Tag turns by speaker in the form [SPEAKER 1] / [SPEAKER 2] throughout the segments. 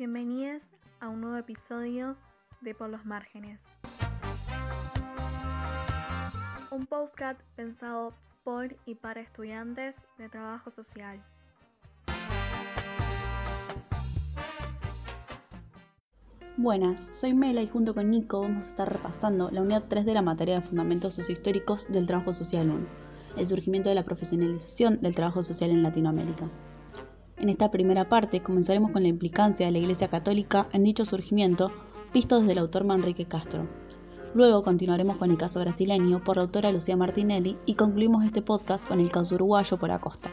[SPEAKER 1] Bienvenidos a un nuevo episodio de Por los Márgenes. Un postcat pensado por y para estudiantes de trabajo social.
[SPEAKER 2] Buenas, soy Mela y junto con Nico vamos a estar repasando la unidad 3 de la materia de Fundamentos Sociohistóricos del Trabajo Social 1, el surgimiento de la profesionalización del trabajo social en Latinoamérica. En esta primera parte comenzaremos con la implicancia de la Iglesia Católica en dicho surgimiento, visto desde el autor Manrique Castro. Luego continuaremos con el caso brasileño por la autora Lucía Martinelli y concluimos este podcast con el caso uruguayo por Acosta.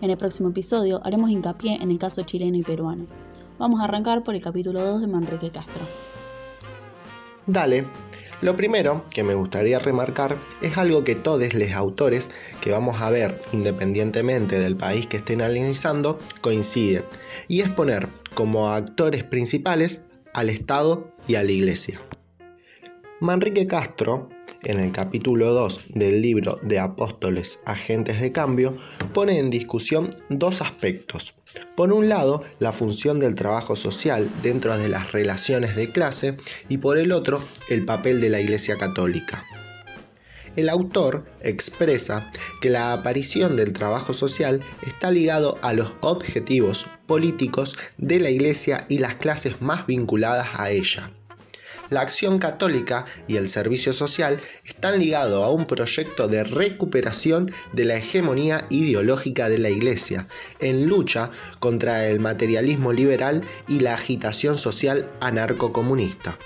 [SPEAKER 2] En el próximo episodio haremos hincapié en el caso chileno y peruano. Vamos a arrancar por el capítulo 2 de Manrique Castro.
[SPEAKER 3] Dale, lo primero que me gustaría remarcar es algo que todos los autores que vamos a ver, independientemente del país que estén analizando, coinciden, y es poner como actores principales al Estado y a la Iglesia. Manrique Castro, en el capítulo 2 del libro de Apóstoles Agentes de Cambio, pone en discusión dos aspectos. Por un lado, la función del trabajo social dentro de las relaciones de clase y por el otro, el papel de la Iglesia Católica. El autor expresa que la aparición del trabajo social está ligado a los objetivos políticos de la Iglesia y las clases más vinculadas a ella la acción católica y el servicio social están ligados a un proyecto de recuperación de la hegemonía ideológica de la Iglesia, en lucha contra el materialismo liberal y la agitación social anarcocomunista.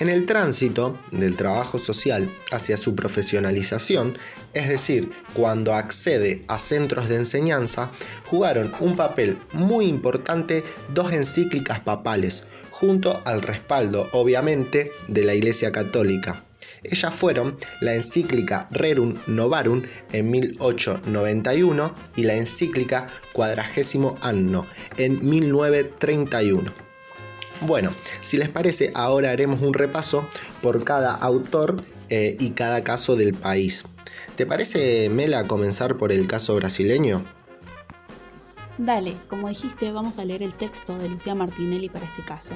[SPEAKER 3] En el tránsito del trabajo social hacia su profesionalización, es decir, cuando accede a centros de enseñanza, jugaron un papel muy importante dos encíclicas papales, junto al respaldo, obviamente, de la Iglesia Católica. Ellas fueron la encíclica Rerum Novarum en 1891 y la encíclica Cuadragésimo Anno en 1931. Bueno, si les parece, ahora haremos un repaso por cada autor eh, y cada caso del país. ¿Te parece, Mela, comenzar por el caso brasileño?
[SPEAKER 2] Dale, como dijiste, vamos a leer el texto de Lucía Martinelli para este caso.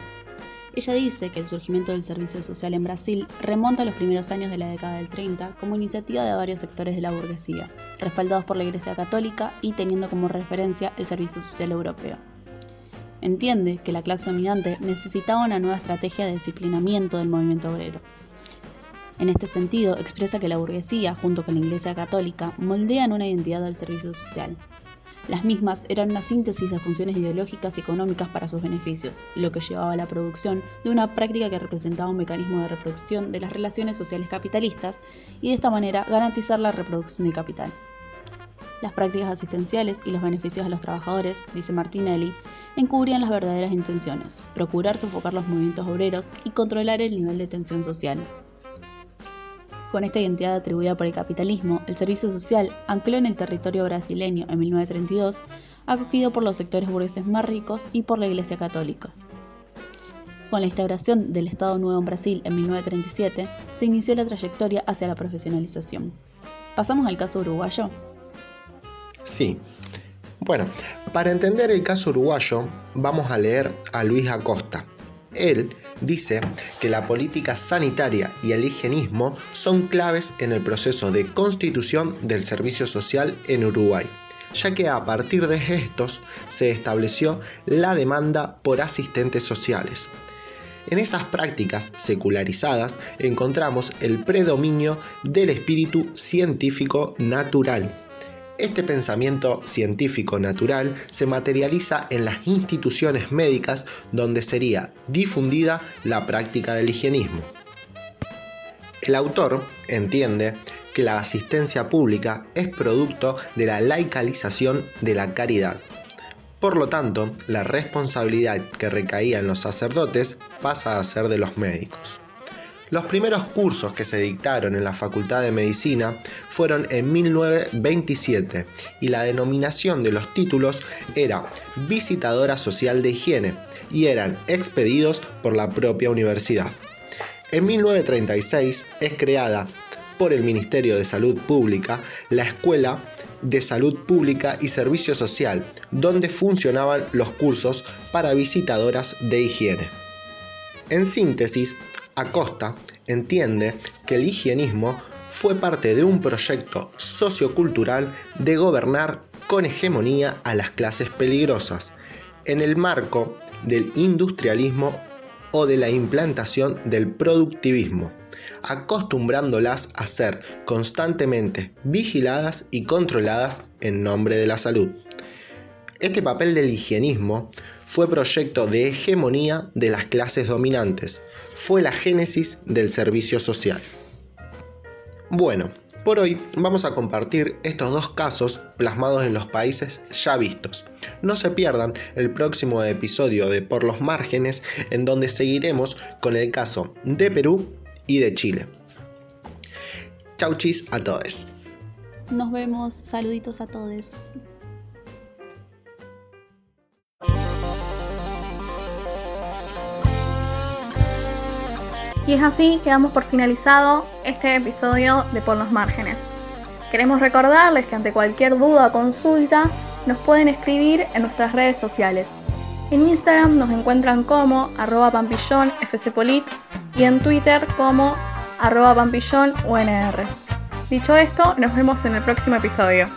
[SPEAKER 2] Ella dice que el surgimiento del servicio social en Brasil remonta a los primeros años de la década del 30 como iniciativa de varios sectores de la burguesía, respaldados por la Iglesia Católica y teniendo como referencia el servicio social europeo. Entiende que la clase dominante necesitaba una nueva estrategia de disciplinamiento del movimiento obrero. En este sentido, expresa que la burguesía, junto con la Iglesia Católica, moldean una identidad del servicio social. Las mismas eran una síntesis de funciones ideológicas y económicas para sus beneficios, lo que llevaba a la producción de una práctica que representaba un mecanismo de reproducción de las relaciones sociales capitalistas y de esta manera garantizar la reproducción del capital. Las prácticas asistenciales y los beneficios a los trabajadores, dice Martinelli, encubrían las verdaderas intenciones, procurar sofocar los movimientos obreros y controlar el nivel de tensión social. Con esta identidad atribuida por el capitalismo, el servicio social ancló en el territorio brasileño en 1932, acogido por los sectores burgueses más ricos y por la Iglesia Católica. Con la instauración del Estado Nuevo en Brasil en 1937, se inició la trayectoria hacia la profesionalización. ¿Pasamos al caso uruguayo?
[SPEAKER 3] Sí. Bueno, para entender el caso uruguayo, vamos a leer a Luis Acosta. Él dice que la política sanitaria y el higienismo son claves en el proceso de constitución del servicio social en Uruguay, ya que a partir de estos se estableció la demanda por asistentes sociales. En esas prácticas secularizadas encontramos el predominio del espíritu científico natural este pensamiento científico natural se materializa en las instituciones médicas donde sería difundida la práctica del higienismo. El autor entiende que la asistencia pública es producto de la laicalización de la caridad. Por lo tanto, la responsabilidad que recaía en los sacerdotes pasa a ser de los médicos. Los primeros cursos que se dictaron en la Facultad de Medicina fueron en 1927 y la denominación de los títulos era visitadora social de higiene y eran expedidos por la propia universidad. En 1936 es creada por el Ministerio de Salud Pública la Escuela de Salud Pública y Servicio Social, donde funcionaban los cursos para visitadoras de higiene. En síntesis, Acosta entiende que el higienismo fue parte de un proyecto sociocultural de gobernar con hegemonía a las clases peligrosas, en el marco del industrialismo o de la implantación del productivismo, acostumbrándolas a ser constantemente vigiladas y controladas en nombre de la salud. Este papel del higienismo fue proyecto de hegemonía de las clases dominantes, fue la génesis del servicio social. Bueno, por hoy vamos a compartir estos dos casos plasmados en los países ya vistos. No se pierdan el próximo episodio de Por los márgenes en donde seguiremos con el caso de Perú y de Chile. Chau chis a todos.
[SPEAKER 2] Nos vemos, saluditos a todos.
[SPEAKER 1] Y es así que damos por finalizado este episodio de Por los Márgenes. Queremos recordarles que ante cualquier duda o consulta nos pueden escribir en nuestras redes sociales. En Instagram nos encuentran como arroba pampillón fcpolit y en Twitter como arroba pampillón unr. Dicho esto, nos vemos en el próximo episodio.